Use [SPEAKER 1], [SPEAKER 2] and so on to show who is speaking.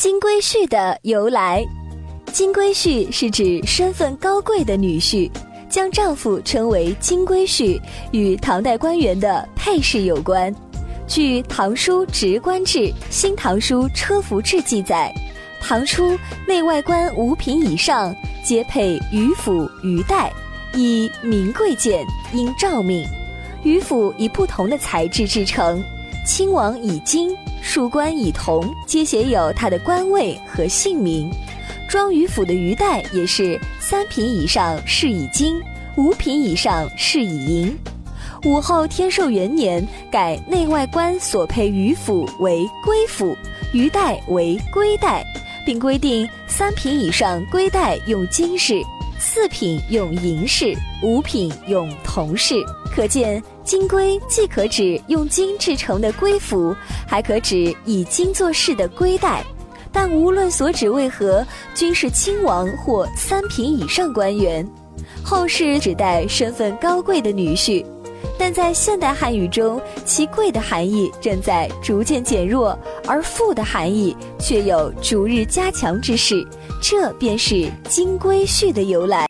[SPEAKER 1] 金龟婿的由来，金龟婿是指身份高贵的女婿，将丈夫称为金龟婿，与唐代官员的配饰有关。据《唐书直官志》《新唐书车服志》记载，唐初内外官五品以上皆配鱼府、鱼带，以名贵贱，应诏命。鱼府以不同的材质制成，亲王以金。庶官以铜，皆写有他的官位和姓名。装鱼府的鱼袋也是三品以上是以金，五品以上是以银。武后天寿元年改内外官所配鱼府为龟府，鱼袋为龟袋，并规定三品以上龟袋用金饰，四品用银饰，五品用铜饰。可见。金龟既可指用金制成的龟服，还可指以金做饰的龟带，但无论所指为何，均是亲王或三品以上官员。后世指代身份高贵的女婿，但在现代汉语中，其贵的含义正在逐渐减弱，而富的含义却有逐日加强之势。这便是金龟婿的由来。